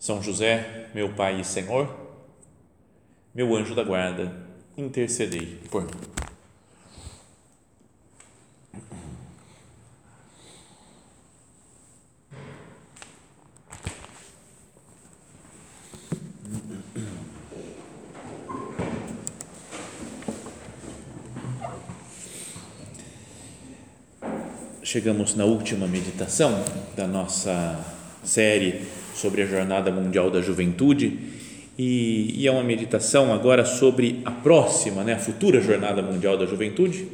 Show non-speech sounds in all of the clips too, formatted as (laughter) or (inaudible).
são José, meu Pai e Senhor, meu anjo da guarda, intercedei por mim. Chegamos na última meditação da nossa série sobre a Jornada Mundial da Juventude e, e é uma meditação agora sobre a próxima, né, a futura Jornada Mundial da Juventude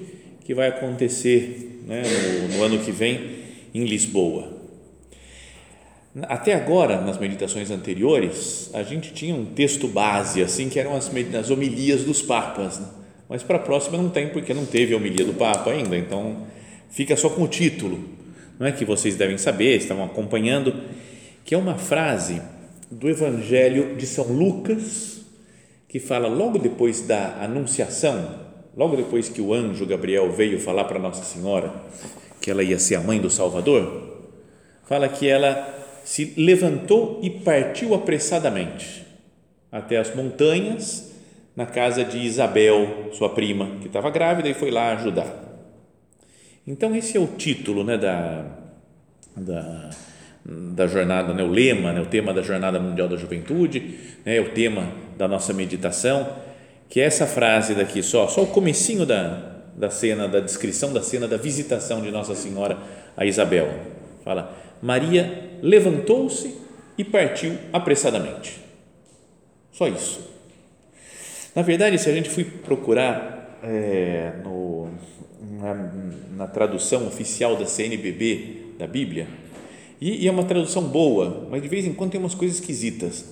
que vai acontecer né, no, no ano que vem em Lisboa. Até agora, nas meditações anteriores, a gente tinha um texto base, assim, que eram as, as homilias dos papas, né? mas para a próxima não tem, porque não teve a homilia do Papa ainda, então fica só com o título, não é que vocês devem saber, estavam acompanhando, que é uma frase do Evangelho de São Lucas, que fala logo depois da anunciação, logo depois que o anjo Gabriel veio falar para Nossa Senhora que ela ia ser a mãe do Salvador, fala que ela se levantou e partiu apressadamente até as montanhas na casa de Isabel, sua prima, que estava grávida e foi lá ajudar. Então esse é o título, né, da, da da jornada, né, o lema, né, o tema da Jornada Mundial da Juventude, né, o tema da nossa meditação, que é essa frase daqui só, só o comecinho da, da cena, da descrição da cena da visitação de Nossa Senhora a Isabel. Fala, Maria levantou-se e partiu apressadamente. Só isso. Na verdade, se a gente for procurar é, no, na, na tradução oficial da CNBB da Bíblia, e, e, é uma tradução boa, mas de vez em quando tem umas coisas esquisitas.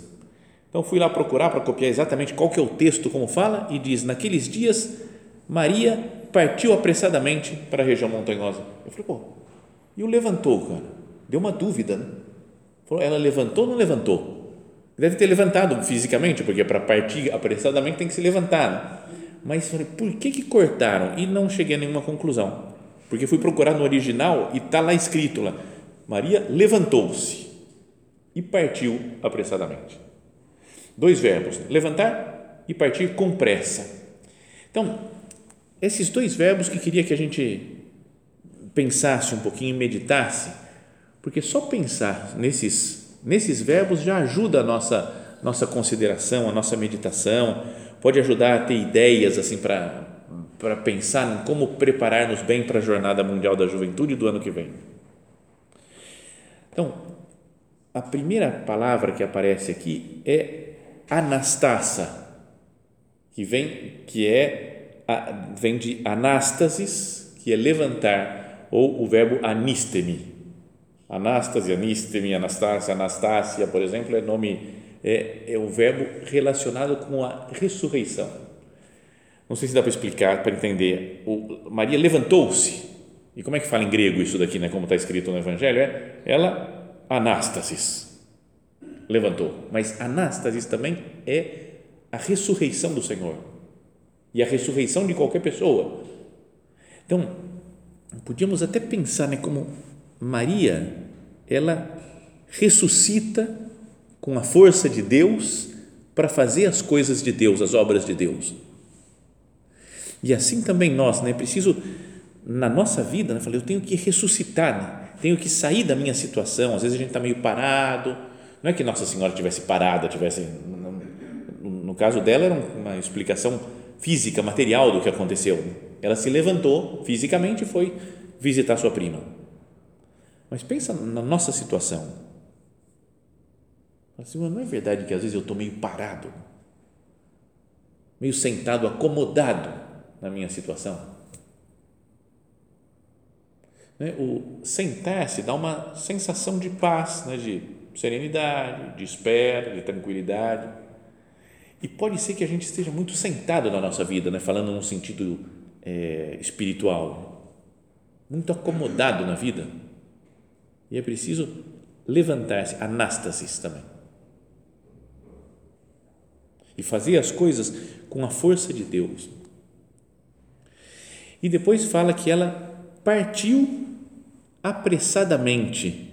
Então fui lá procurar para copiar exatamente qual que é o texto, como fala, e diz: naqueles dias Maria partiu apressadamente para a região montanhosa. Eu falei, pô, e o levantou, cara? Deu uma dúvida, né? Falou, ela levantou ou não levantou? Deve ter levantado fisicamente, porque para partir apressadamente tem que se levantar. Né? Mas falei, por que que cortaram? E não cheguei a nenhuma conclusão. Porque fui procurar no original e está lá escrito lá Maria levantou-se e partiu apressadamente. Dois verbos, levantar e partir com pressa. Então, esses dois verbos que queria que a gente pensasse um pouquinho meditasse, porque só pensar nesses, nesses verbos já ajuda a nossa, nossa consideração, a nossa meditação, pode ajudar a ter ideias assim para para pensar em como preparar-nos bem para a Jornada Mundial da Juventude do ano que vem. Então, a primeira palavra que aparece aqui é anastasa, que vem que é vem de anastasis, que é levantar, ou o verbo anistemi. Anastase, anistemi, anastácia, anastácia, por exemplo, é nome é, é um verbo relacionado com a ressurreição. Não sei se dá para explicar, para entender. O, Maria levantou-se e como é que fala em grego isso daqui, né? como está escrito no Evangelho? É ela, anástasis, levantou. Mas anástasis também é a ressurreição do Senhor e a ressurreição de qualquer pessoa. Então, podíamos até pensar né, como Maria, ela ressuscita com a força de Deus para fazer as coisas de Deus, as obras de Deus. E assim também nós, né? Preciso na nossa vida, né, falei, eu tenho que ressuscitar, né? tenho que sair da minha situação. Às vezes a gente está meio parado. Não é que Nossa Senhora tivesse parada, tivesse. No, no caso dela, era uma explicação física, material do que aconteceu. Né? Ela se levantou fisicamente e foi visitar sua prima. Mas pensa na nossa situação. Assim, não é verdade que às vezes eu estou meio parado, meio sentado, acomodado na minha situação? Né? O sentar-se dá uma sensação de paz, né? de serenidade, de espera, de tranquilidade. E pode ser que a gente esteja muito sentado na nossa vida, né? falando num sentido é, espiritual, muito acomodado na vida. E é preciso levantar-se, anástasis também. E fazer as coisas com a força de Deus. E depois fala que ela partiu apressadamente.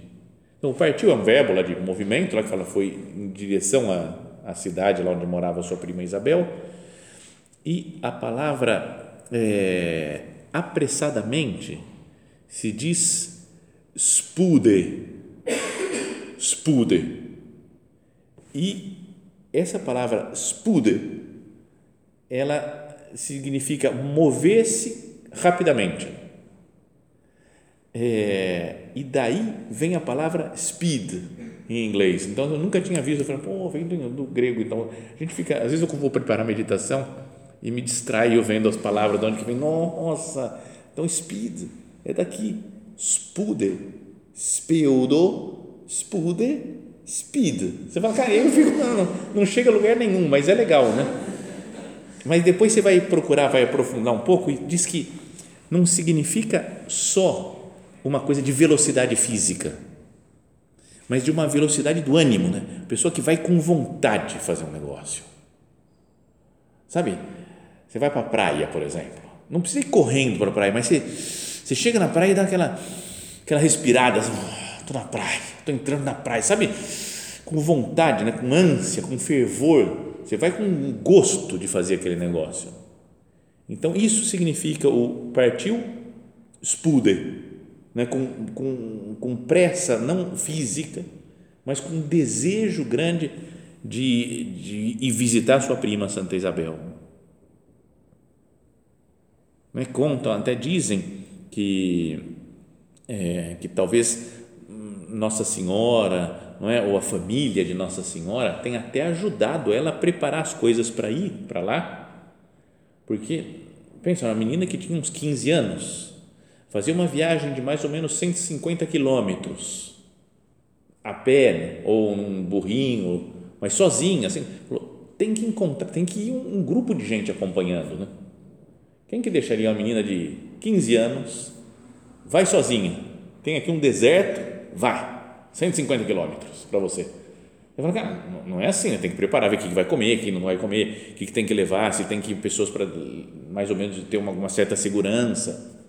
Então, partiu é um verbo lá de movimento, lá que fala foi em direção à, à cidade lá onde morava sua prima Isabel. E a palavra é, apressadamente se diz spude, spude. E essa palavra spude, ela significa mover-se rapidamente. É, e daí vem a palavra speed em inglês. Então eu nunca tinha visto. Eu falei, pô, vem do, do, grego. Então a gente fica, às vezes eu vou preparar meditação e me distraio vendo as palavras de onde que vem. Nossa, então speed é daqui. Spude, speudo, spude, speed. Você fala, cara, eu fico, não, não chega a lugar nenhum, mas é legal, né? Mas depois você vai procurar, vai aprofundar um pouco e diz que não significa só uma coisa de velocidade física, mas de uma velocidade do ânimo, né? Pessoa que vai com vontade fazer um negócio. Sabe? Você vai para a praia, por exemplo. Não precisa ir correndo para a praia, mas você, você chega na praia e dá aquela, aquela respirada. Assim, estou na praia, estou entrando na praia, sabe? Com vontade, né? com ânsia, com fervor. Você vai com gosto de fazer aquele negócio. Então, isso significa o partiu spude, né? com, com, com pressa, não física, mas com um desejo grande de, de ir visitar sua prima Santa Isabel. Né? Contam, até dizem que, é, que talvez Nossa Senhora, não é? ou a família de Nossa Senhora tenha até ajudado ela a preparar as coisas para ir para lá porque, pensa, uma menina que tinha uns 15 anos, fazia uma viagem de mais ou menos 150 quilômetros, a pé, ou num burrinho, mas sozinha, assim, tem que encontrar, tem que ir um, um grupo de gente acompanhando, né? Quem que deixaria uma menina de 15 anos, vai sozinha, tem aqui um deserto, vai, 150 quilômetros para você eu falo, cara, não é assim, né? tem que preparar, ver o que vai comer, o que não vai comer, o que tem que levar, se tem que ir pessoas para mais ou menos ter uma, uma certa segurança.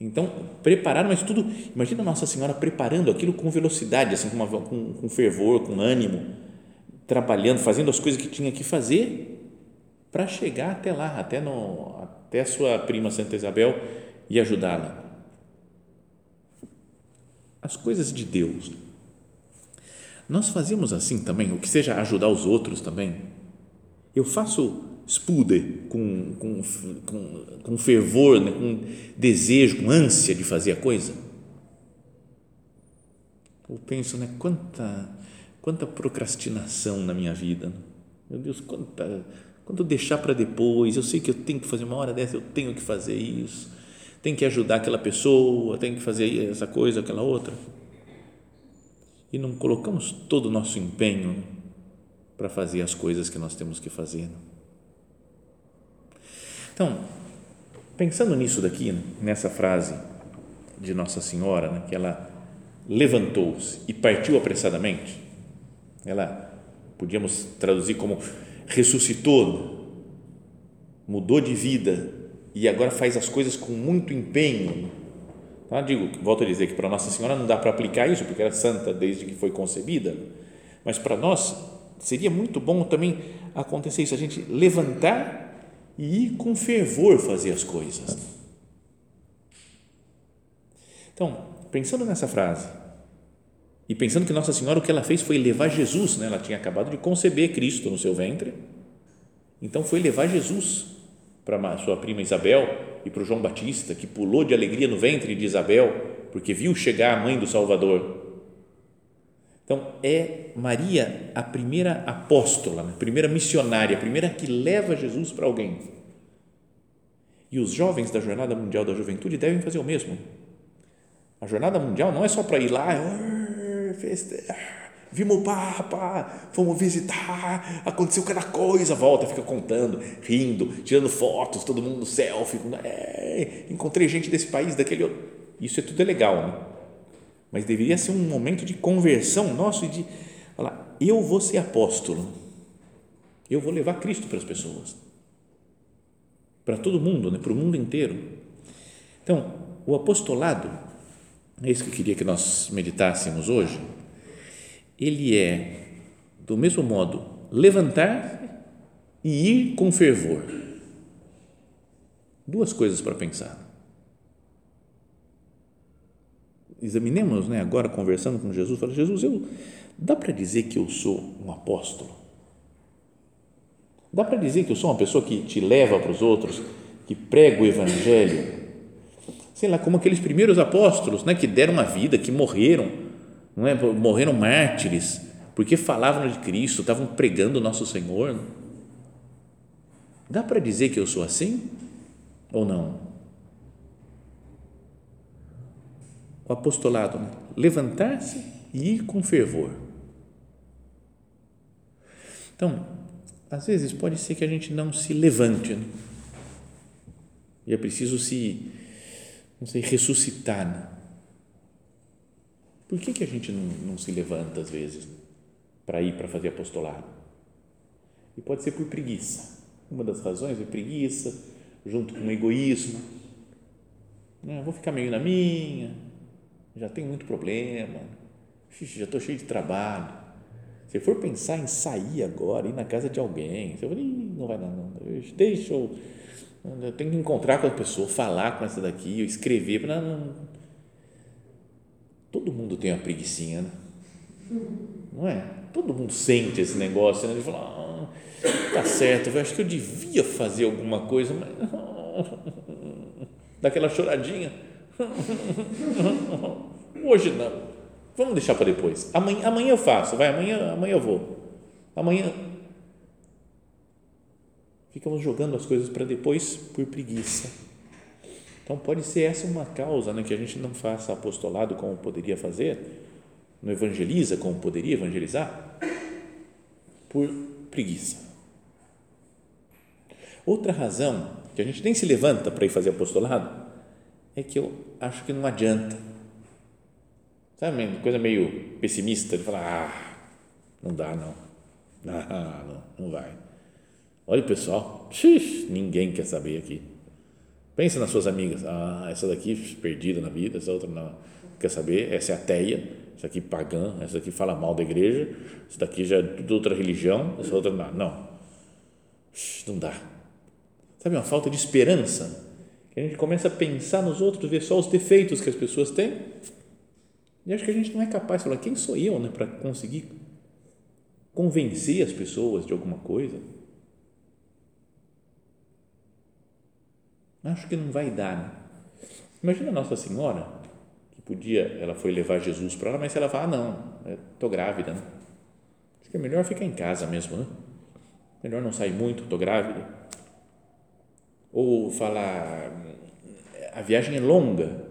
Então, preparar, mas tudo, imagina Nossa Senhora preparando aquilo com velocidade, assim, com, uma, com, com fervor, com ânimo, trabalhando, fazendo as coisas que tinha que fazer para chegar até lá, até, no, até sua prima Santa Isabel e ajudá-la. As coisas de Deus nós fazemos assim também, o que seja ajudar os outros também. Eu faço spude com, com, com, com fervor, né, com desejo, com ânsia de fazer a coisa. Eu penso, né, quanta, quanta procrastinação na minha vida. Meu Deus, quanta, quanto deixar para depois. Eu sei que eu tenho que fazer uma hora dessa, eu tenho que fazer isso. Tenho que ajudar aquela pessoa, tenho que fazer essa coisa, aquela outra e não colocamos todo o nosso empenho para fazer as coisas que nós temos que fazer. Então, pensando nisso daqui, nessa frase de Nossa Senhora, né, que ela levantou-se e partiu apressadamente, ela podíamos traduzir como ressuscitou, mudou de vida e agora faz as coisas com muito empenho Tá? Digo, volto a dizer que para Nossa Senhora não dá para aplicar isso, porque era santa desde que foi concebida, mas para nós seria muito bom também acontecer isso, a gente levantar e ir com fervor fazer as coisas. Então, pensando nessa frase, e pensando que Nossa Senhora o que ela fez foi levar Jesus, né? ela tinha acabado de conceber Cristo no seu ventre, então foi levar Jesus para sua prima Isabel e para o João Batista, que pulou de alegria no ventre de Isabel, porque viu chegar a mãe do Salvador. Então, é Maria a primeira apóstola, a primeira missionária, a primeira que leva Jesus para alguém. E os jovens da Jornada Mundial da Juventude devem fazer o mesmo. A Jornada Mundial não é só para ir lá, festa, vimos o Papa, fomos visitar, aconteceu cada coisa, volta, fica contando, rindo, tirando fotos, todo mundo selfie, é, encontrei gente desse país, daquele outro. Isso é tudo é legal, né? Mas deveria ser um momento de conversão nosso e de falar, eu vou ser apóstolo, eu vou levar Cristo para as pessoas, para todo mundo, né? para o mundo inteiro. Então, o apostolado, é isso que eu queria que nós meditássemos hoje, ele é, do mesmo modo, levantar e ir com fervor. Duas coisas para pensar. Examinemos, né, agora conversando com Jesus, fala, Jesus, eu, dá para dizer que eu sou um apóstolo? Dá para dizer que eu sou uma pessoa que te leva para os outros, que prega o evangelho? Sei lá, como aqueles primeiros apóstolos, né, que deram a vida, que morreram não é? morreram mártires porque falavam de Cristo, estavam pregando o nosso Senhor. Dá para dizer que eu sou assim ou não? O apostolado, né? levantar-se e ir com fervor. Então, às vezes pode ser que a gente não se levante né? e é preciso se, não sei, ressuscitar. Né? Por que, que a gente não, não se levanta às vezes para ir para fazer apostolado? E pode ser por preguiça. Uma das razões é preguiça, junto com o egoísmo. Não, vou ficar meio na minha, já tenho muito problema, já estou cheio de trabalho. Se for pensar em sair agora, ir na casa de alguém, você fala, não vai dar, não. Deixa eu, eu tenho que encontrar com a pessoa, falar com essa daqui, escrever. Não, não, Todo mundo tem uma preguiçinha, né? não é? Todo mundo sente esse negócio, né? Ele fala, ah, tá certo, eu acho que eu devia fazer alguma coisa, mas (laughs) daquela choradinha. (laughs) Hoje não. Vamos deixar para depois. Amanhã, amanhã eu faço, vai, amanhã, amanhã eu vou. Amanhã. Ficamos jogando as coisas para depois por preguiça. Então, pode ser essa uma causa né, que a gente não faça apostolado como poderia fazer, não evangeliza como poderia evangelizar, por preguiça. Outra razão que a gente nem se levanta para ir fazer apostolado é que eu acho que não adianta. Sabe, coisa meio pessimista de falar, ah, não dá não, ah, (laughs) não, não vai. Olha o pessoal, (laughs) ninguém quer saber aqui Pensa nas suas amigas. Ah, essa daqui perdida na vida, essa outra não quer saber. Essa é ateia, essa aqui pagã, essa daqui fala mal da igreja, essa daqui já é de outra religião, essa outra não. Não, não dá. Sabe, uma falta de esperança. Que a gente começa a pensar nos outros, ver só os defeitos que as pessoas têm. E acho que a gente não é capaz de falar, quem sou eu né, para conseguir convencer as pessoas de alguma coisa? Acho que não vai dar. Né? Imagina Nossa Senhora, que podia, ela foi levar Jesus para lá, mas ela fala, ah, não, estou grávida. Né? Acho que é melhor ficar em casa mesmo, né? Melhor não sair muito, estou grávida. Ou falar, a viagem é longa,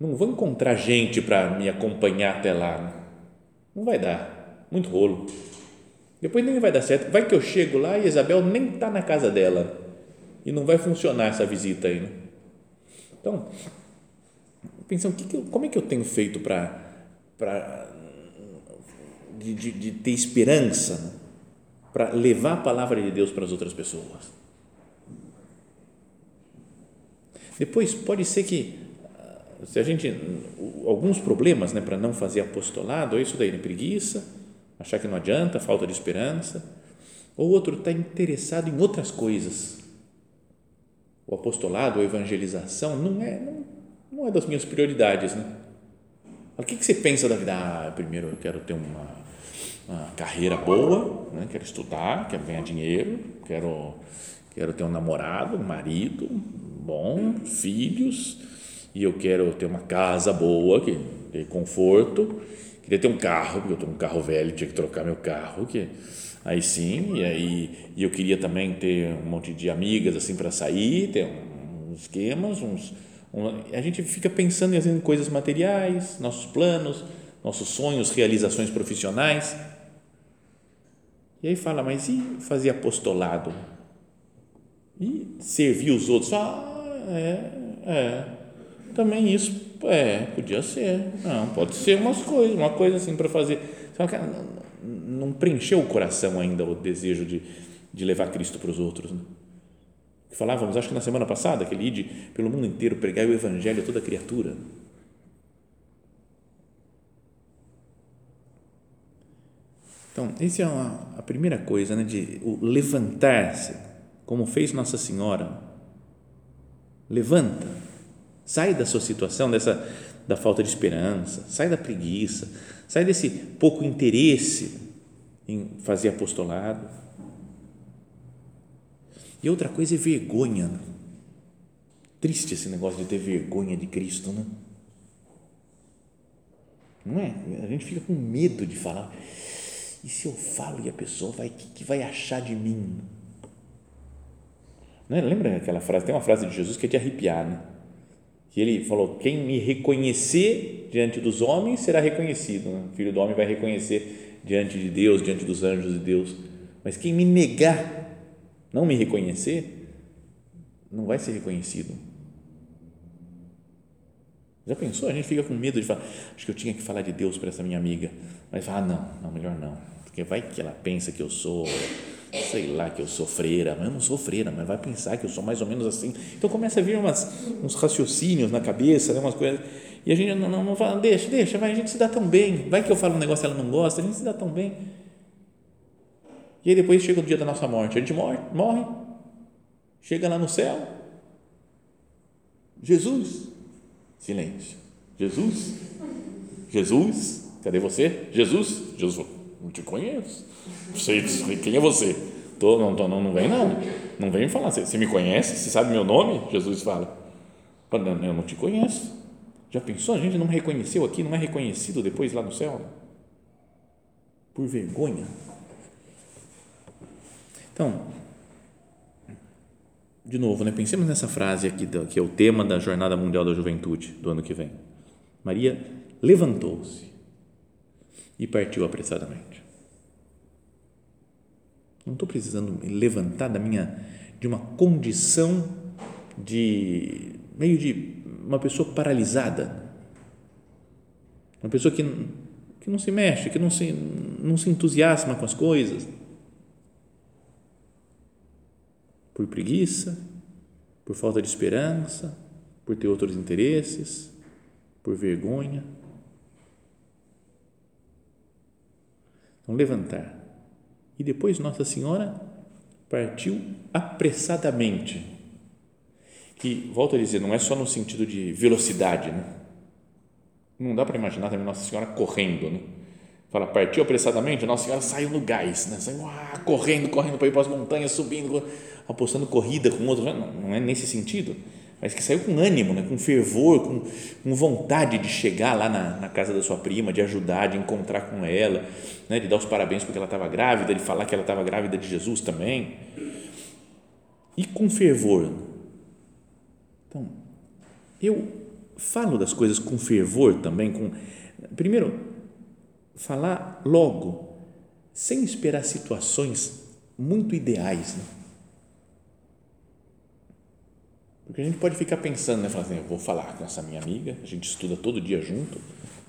não vou encontrar gente para me acompanhar até lá. Né? Não vai dar, muito rolo. Depois nem vai dar certo. Vai que eu chego lá e Isabel nem está na casa dela e não vai funcionar essa visita aí. Né? Então, pensando, que que eu, como é que eu tenho feito para de, de, de, ter esperança né? para levar a palavra de Deus para as outras pessoas? Depois, pode ser que se a gente alguns problemas né, para não fazer apostolado, é isso daí, né? preguiça, achar que não adianta, falta de esperança, ou outro está interessado em outras coisas, o apostolado, a evangelização, não é, não, não é das minhas prioridades. Né? O que, que você pensa da vida? Ah, primeiro eu quero ter uma, uma carreira boa, né? quero estudar, quero ganhar dinheiro, quero, quero ter um namorado, um marido bom, filhos, e eu quero ter uma casa boa, que dê conforto, queria ter um carro, porque eu estou um carro velho, tinha que trocar meu carro, que aí sim, e aí e eu queria também ter um monte de amigas assim para sair, ter uns esquemas, uns um, a gente fica pensando em coisas materiais, nossos planos, nossos sonhos, realizações profissionais. E aí fala, mas e fazer apostolado? E servir os outros? Ah, é, é. Também isso, é, podia ser. Não, pode ser umas coisas, uma coisa assim para fazer. Não preencheu o coração ainda o desejo de, de levar Cristo para os outros. Né? Falávamos, acho que na semana passada, que ele ide pelo mundo inteiro pregar o evangelho a toda criatura. Então, essa é uma, a primeira coisa, né, de levantar-se, como fez Nossa Senhora. Levanta, sai da sua situação, dessa da falta de esperança, sai da preguiça, sai desse pouco interesse em fazer apostolado. E outra coisa é vergonha. Triste esse negócio de ter vergonha de Cristo, né? Não é? A gente fica com medo de falar. E se eu falo e a pessoa vai, que, que vai achar de mim? Não é? Lembra aquela frase? Tem uma frase de Jesus que é de arrepiar, né? Que ele falou: Quem me reconhecer diante dos homens será reconhecido. Né? O filho do homem vai reconhecer diante de Deus, diante dos anjos de Deus. Mas quem me negar, não me reconhecer, não vai ser reconhecido. Já pensou? A gente fica com medo de falar, acho que eu tinha que falar de Deus para essa minha amiga. Mas fala, ah, não, não, melhor não. Porque vai que ela pensa que eu sou, sei lá, que eu sou freira, mas eu não sou freira, mas vai pensar que eu sou mais ou menos assim. Então começa a vir umas, uns raciocínios na cabeça, né, umas coisas. E a gente não, não, não fala, deixa, deixa, vai, a gente se dá tão bem. Vai que eu falo um negócio e ela não gosta, a gente se dá tão bem. E aí depois chega o dia da nossa morte, a gente morre, morre, chega lá no céu. Jesus, Silêncio. Jesus? Jesus? Cadê você? Jesus? Jesus, não te conheço. Não sei quem é você. Tô, não, tô, não, não vem não. Não vem falar. Você, você me conhece? Você sabe meu nome? Jesus fala. Eu não te conheço. Já pensou? A gente não reconheceu aqui, não é reconhecido depois lá no céu? Por vergonha. Então, de novo, né, pensemos nessa frase aqui, que é o tema da Jornada Mundial da Juventude do ano que vem. Maria levantou-se e partiu apressadamente. Não estou precisando me levantar da minha, de uma condição de, meio de uma pessoa paralisada, uma pessoa que, que não se mexe, que não se, não se entusiasma com as coisas, por preguiça, por falta de esperança, por ter outros interesses, por vergonha. Então, levantar. E depois Nossa Senhora partiu apressadamente. Que, volto a dizer, não é só no sentido de velocidade, né? Não dá para imaginar também Nossa Senhora correndo, né? Fala, partiu apressadamente, Nossa Senhora saiu no gás, né? Saiu ah, correndo, correndo para ir para as montanhas, subindo, apostando corrida com outros. Não, não é nesse sentido, mas que saiu com ânimo, né? com fervor, com, com vontade de chegar lá na, na, casa da sua prima, de ajudar, de encontrar com ela, né? de dar os parabéns porque ela estava grávida, de falar que ela estava grávida de Jesus também. E com fervor. Então, eu falo das coisas com fervor também, com primeiro falar logo, sem esperar situações muito ideais. Né? Porque a gente pode ficar pensando, né? Falar assim, eu vou falar com essa minha amiga, a gente estuda todo dia junto,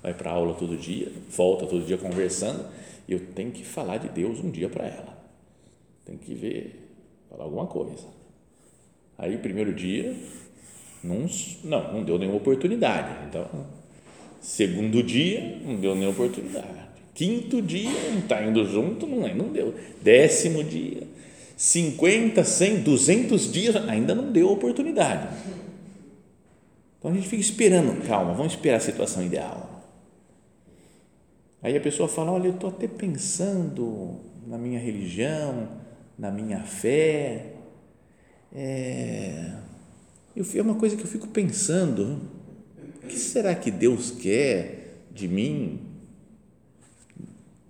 vai para aula todo dia, volta todo dia conversando, e eu tenho que falar de Deus um dia para ela. Tem que ver, falar alguma coisa. Aí, primeiro dia, não, não, não deu nenhuma oportunidade. Então, Segundo dia, não deu nem oportunidade. Quinto dia, não está indo junto, não, é, não deu. Décimo dia, 50, 100, 200 dias, ainda não deu oportunidade. Então a gente fica esperando, calma, vamos esperar a situação ideal. Aí a pessoa fala: Olha, eu estou até pensando na minha religião, na minha fé. É, eu, é uma coisa que eu fico pensando o que será que Deus quer de mim?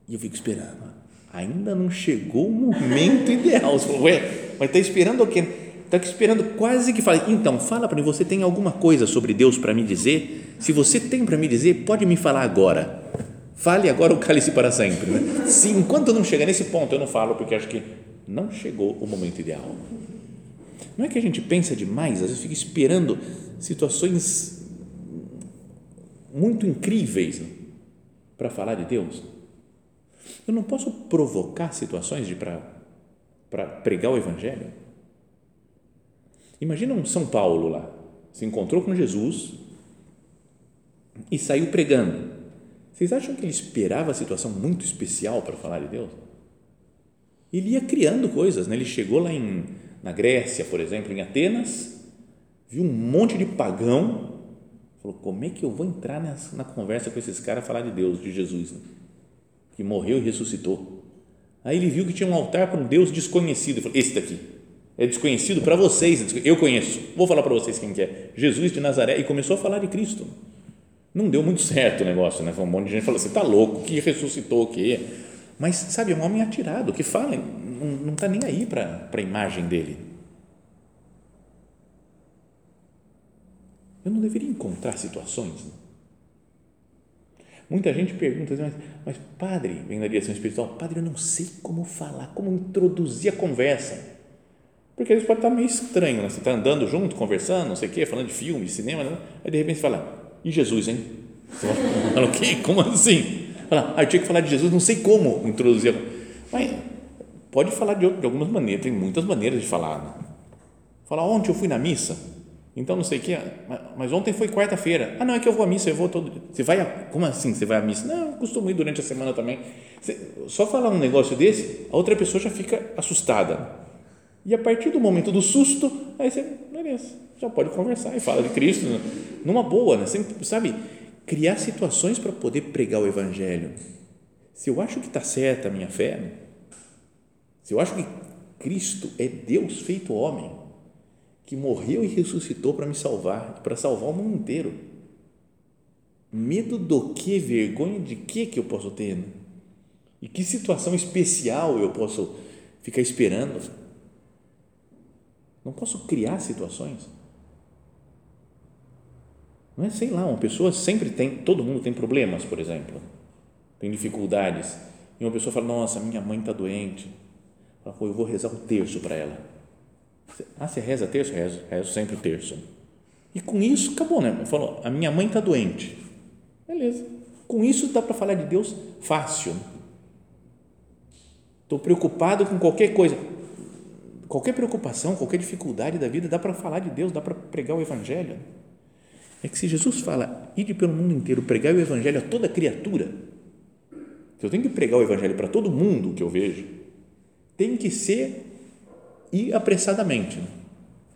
E eu fico esperando. Ainda não chegou o momento (laughs) ideal. Ué, mas está esperando o quê? Está esperando quase que fale. Então, fala para mim, você tem alguma coisa sobre Deus para me dizer? Se você tem para me dizer, pode me falar agora. Fale agora o cálice para sempre. Né? Se enquanto não chegar nesse ponto, eu não falo, porque acho que não chegou o momento ideal. Não é que a gente pensa demais, às vezes fica esperando situações muito incríveis para falar de Deus. Eu não posso provocar situações de para pregar o Evangelho. Imagina um São Paulo lá, se encontrou com Jesus e saiu pregando. Vocês acham que ele esperava a situação muito especial para falar de Deus? Ele ia criando coisas, né? ele chegou lá em, na Grécia, por exemplo, em Atenas, viu um monte de pagão, falou: como é que eu vou entrar nessa, na conversa com esses caras falar de Deus, de Jesus, né? que morreu e ressuscitou? Aí ele viu que tinha um altar para um Deus desconhecido, falou: esse daqui é desconhecido para vocês, eu conheço, vou falar para vocês quem que é, Jesus de Nazaré, e começou a falar de Cristo. Não deu muito certo o negócio, né? Um monte de gente falou: você está louco, que ressuscitou o quê? Mas, sabe, é um homem atirado, que fala, não está nem aí para a imagem dele. Eu não deveria encontrar situações. Né? Muita gente pergunta, mas, mas padre, vem da direção espiritual, padre, eu não sei como falar, como introduzir a conversa. Porque às vezes pode estar meio estranho, né? você está andando junto, conversando, não sei o quê, falando de filme, de cinema, né? aí de repente você fala, e Jesus, hein? Você fala, (laughs) o quê? Como assim? Fala, ah, eu tinha que falar de Jesus, não sei como introduzir. Mas pode falar de, de algumas maneiras, tem muitas maneiras de falar. Né? Falar, ontem eu fui na missa, então não sei o que, mas ontem foi quarta-feira. Ah, não, é que eu vou à missa, eu vou todo. Você vai, a, como assim você vai à missa? Não, eu costumo ir durante a semana também. Você, só falar um negócio desse, a outra pessoa já fica assustada. E a partir do momento do susto, aí você, beleza, já pode conversar e fala de Cristo né? numa boa, né? Sempre, sabe? Criar situações para poder pregar o Evangelho. Se eu acho que está certa a minha fé, se eu acho que Cristo é Deus feito homem, que morreu e ressuscitou para me salvar, para salvar o mundo inteiro. Medo do que, vergonha de que que eu posso ter? Né? E que situação especial eu posso ficar esperando? Não posso criar situações. Não é, sei lá, uma pessoa sempre tem, todo mundo tem problemas, por exemplo, tem dificuldades. E uma pessoa fala: Nossa, minha mãe está doente. Fala, Pô, eu vou rezar o terço para ela ah, você reza terço? Rezo, rezo sempre o terço. E com isso acabou, né? Falou, a minha mãe está doente. Beleza. Com isso dá para falar de Deus fácil. Estou preocupado com qualquer coisa. Qualquer preocupação, qualquer dificuldade da vida, dá para falar de Deus, dá para pregar o Evangelho. É que se Jesus fala, ide pelo mundo inteiro, pregar o Evangelho a toda criatura, se eu tenho que pregar o Evangelho para todo mundo que eu vejo, tem que ser e apressadamente né?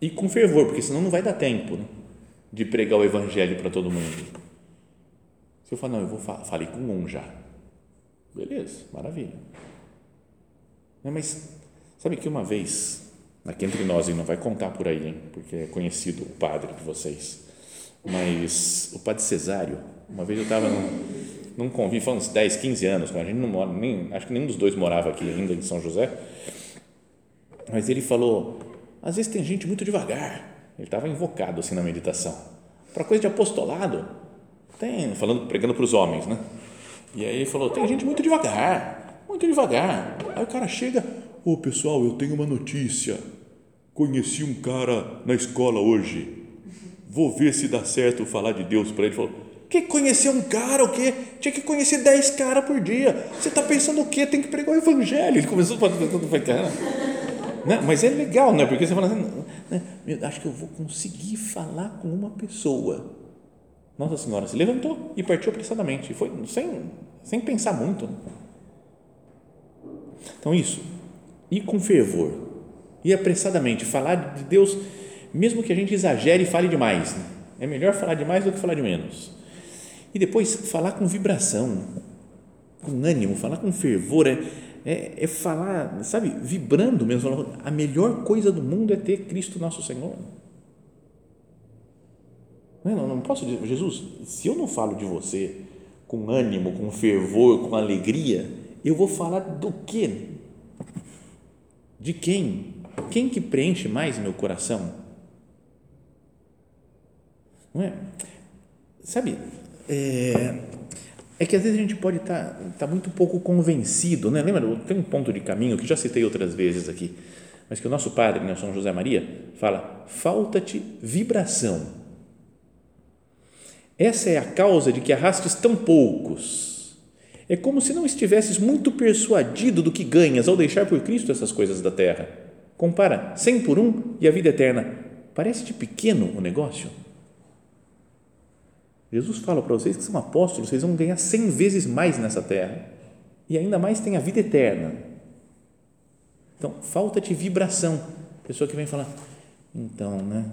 e com fervor, porque senão não vai dar tempo né? de pregar o evangelho para todo mundo. Se eu falar, não, eu vou falei com um já, beleza, maravilha. Mas sabe que uma vez, aqui entre nós, e não vai contar por aí, hein? porque é conhecido o padre de vocês, mas o padre Cesário, uma vez eu estava num convívio, foi uns 10, 15 anos, a gente não mora, nem, acho que nenhum dos dois morava aqui ainda em São José, mas ele falou: às vezes tem gente muito devagar. Ele estava invocado assim na meditação. Para coisa de apostolado, tem, falando, pregando para os homens, né? E aí ele falou: tem gente muito devagar, muito devagar. Aí o cara chega: Ô oh, pessoal, eu tenho uma notícia. Conheci um cara na escola hoje. Vou ver se dá certo falar de Deus para ele. Ele falou: que conhecer um cara, o quê? Tinha que conhecer dez caras por dia. Você está pensando o quê? Tem que pregar o evangelho. Ele começou a fazer, cara né? Mas é legal, né? Porque você fala assim, né? acho que eu vou conseguir falar com uma pessoa. Nossa Senhora se levantou e partiu apressadamente. Foi sem, sem pensar muito. Né? Então, isso. E com fervor. E apressadamente. Falar de Deus, mesmo que a gente exagere e fale demais. Né? É melhor falar demais do que falar de menos. E depois, falar com vibração, com ânimo, falar com fervor. É, é, é falar, sabe, vibrando mesmo, a melhor coisa do mundo é ter Cristo nosso Senhor. Não, não, não posso dizer, Jesus, se eu não falo de você com ânimo, com fervor, com alegria, eu vou falar do quê? De quem? Quem que preenche mais meu coração? Não é? Sabe, é, é que às vezes a gente pode estar tá, tá muito pouco convencido, né? Lembra, tem um ponto de caminho que já citei outras vezes aqui, mas que o nosso padre, né, São José Maria, fala: falta-te vibração. Essa é a causa de que arrastes tão poucos. É como se não estivesses muito persuadido do que ganhas ao deixar por Cristo essas coisas da terra. Compara 100 por um e a vida eterna. Parece-te pequeno o negócio? Jesus fala para vocês que são apóstolos, vocês vão ganhar cem vezes mais nessa terra e ainda mais tem a vida eterna. Então, falta-te vibração. Pessoa que vem falar, então, né,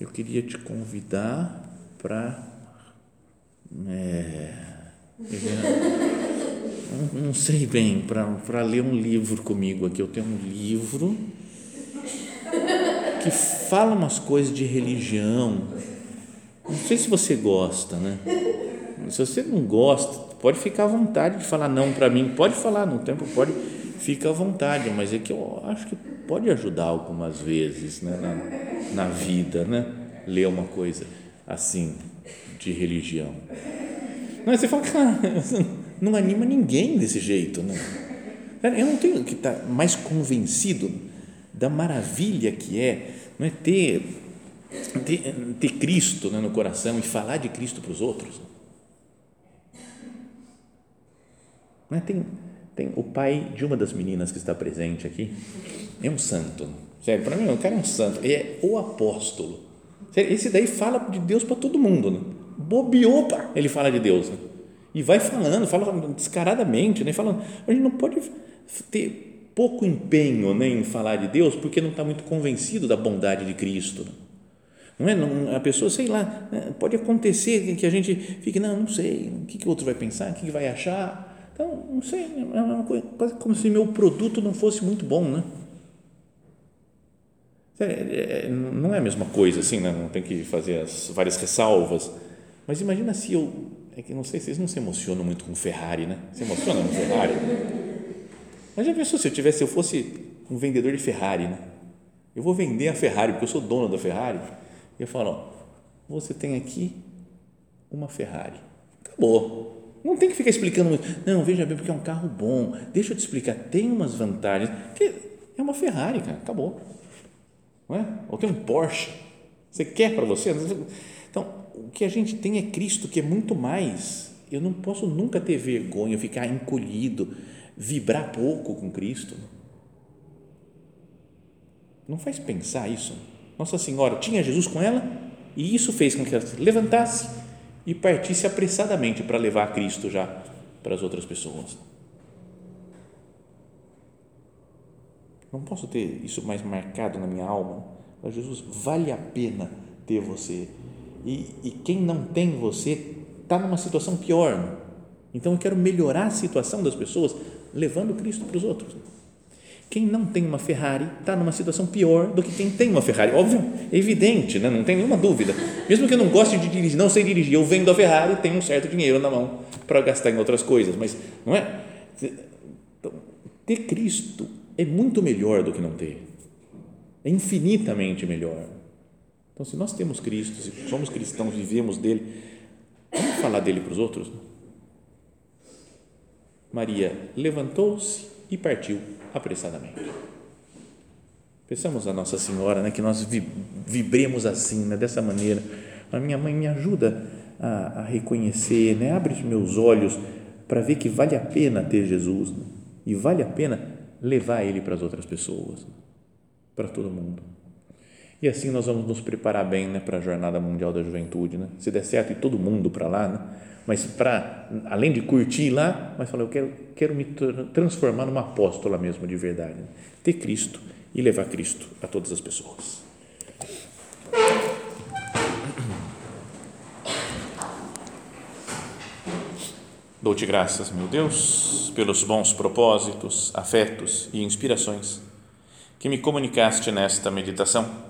eu queria te convidar para. É, não, não sei bem, para ler um livro comigo aqui. Eu tenho um livro que fala umas coisas de religião não sei se você gosta, né? Se você não gosta, pode ficar à vontade de falar não para mim, pode falar no tempo, pode, fica à vontade, mas é que eu acho que pode ajudar algumas vezes né, na, na vida, né? Ler uma coisa assim de religião. Mas você fala, cara, (laughs) não anima ninguém desse jeito, né? Eu não tenho que estar mais convencido da maravilha que é, não é ter ter, ter Cristo né, no coração e falar de Cristo para os outros. Né? Tem, tem o pai de uma das meninas que está presente aqui, é um santo. Sério, para mim, o cara é um santo, é o apóstolo. Sério, esse daí fala de Deus para todo mundo. Né? Bobeou, ele fala de Deus. Né? E vai falando, fala descaradamente, né? falando. A gente não pode ter pouco empenho né, em falar de Deus porque não está muito convencido da bondade de Cristo. Né? Não é? A pessoa, sei lá, né? pode acontecer que a gente fique, não, não sei, o que, o outro vai pensar, o que, vai achar. Então, não sei, é uma coisa, quase como se meu produto não fosse muito bom, né? É, é, não é a mesma coisa, assim, né? não tem que fazer as várias ressalvas. Mas imagina se eu, é que não sei, vocês não se emocionam muito com Ferrari, né? Se emociona com Ferrari? Mas já pensou se eu tivesse, se eu fosse um vendedor de Ferrari, né? Eu vou vender a Ferrari porque eu sou dono da Ferrari eu falo, ó, você tem aqui uma Ferrari. Acabou. Não tem que ficar explicando muito. Não, veja bem, porque é um carro bom. Deixa eu te explicar, tem umas vantagens. Que é uma Ferrari, cara. Acabou. Não é? Ou tem um Porsche. Você quer para você? Então, o que a gente tem é Cristo, que é muito mais. Eu não posso nunca ter vergonha, ficar encolhido, vibrar pouco com Cristo. Não faz pensar isso? Nossa Senhora tinha Jesus com ela e isso fez com que ela se levantasse e partisse apressadamente para levar Cristo já para as outras pessoas. Não posso ter isso mais marcado na minha alma. Mas Jesus, vale a pena ter você. E, e quem não tem você está numa situação pior. Então eu quero melhorar a situação das pessoas levando Cristo para os outros. Quem não tem uma Ferrari está numa situação pior do que quem tem uma Ferrari. Óbvio, é evidente, né? não tem nenhuma dúvida. Mesmo que eu não goste de dirigir, não sei dirigir, eu vendo a Ferrari, tenho um certo dinheiro na mão para gastar em outras coisas, mas não é? Então, ter Cristo é muito melhor do que não ter. É infinitamente melhor. Então, se nós temos Cristo, se somos cristãos, vivemos dele, vamos falar dele para os outros? Maria levantou-se e partiu apressadamente. Pensamos a Nossa Senhora, né, que nós vibremos assim, né, dessa maneira. A minha mãe me ajuda a, a reconhecer, né, abre os meus olhos para ver que vale a pena ter Jesus né, e vale a pena levar Ele para as outras pessoas, para todo mundo. E assim nós vamos nos preparar bem né, para a Jornada Mundial da Juventude. Né? Se der certo, e todo mundo para lá, né? mas para, além de curtir lá, mas falar, eu quero, quero me transformar numa apóstola mesmo de verdade, ter Cristo e levar Cristo a todas as pessoas. Dou-te graças, meu Deus, pelos bons propósitos, afetos e inspirações que me comunicaste nesta meditação.